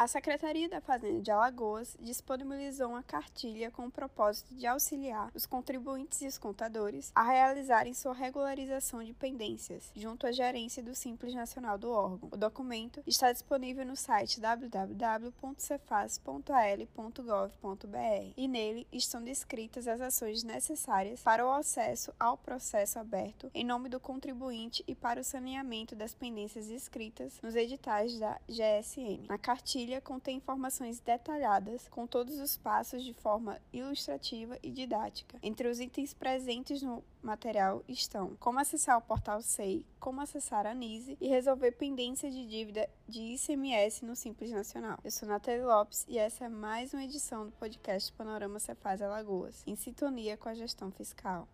A Secretaria da Fazenda de Alagoas disponibilizou uma cartilha com o propósito de auxiliar os contribuintes e os contadores a realizarem sua regularização de pendências junto à gerência do Simples Nacional do órgão. O documento está disponível no site www.cefaz.al.gov.br e nele estão descritas as ações necessárias para o acesso ao processo aberto em nome do contribuinte e para o saneamento das pendências escritas nos editais da GSN. Na cartilha contém informações detalhadas com todos os passos de forma ilustrativa e didática. Entre os itens presentes no material estão como acessar o portal SEI, como acessar a NISE e resolver pendência de dívida de ICMS no Simples Nacional. Eu sou Nathalie Lopes e essa é mais uma edição do podcast Panorama Cefaz Alagoas, em sintonia com a gestão fiscal.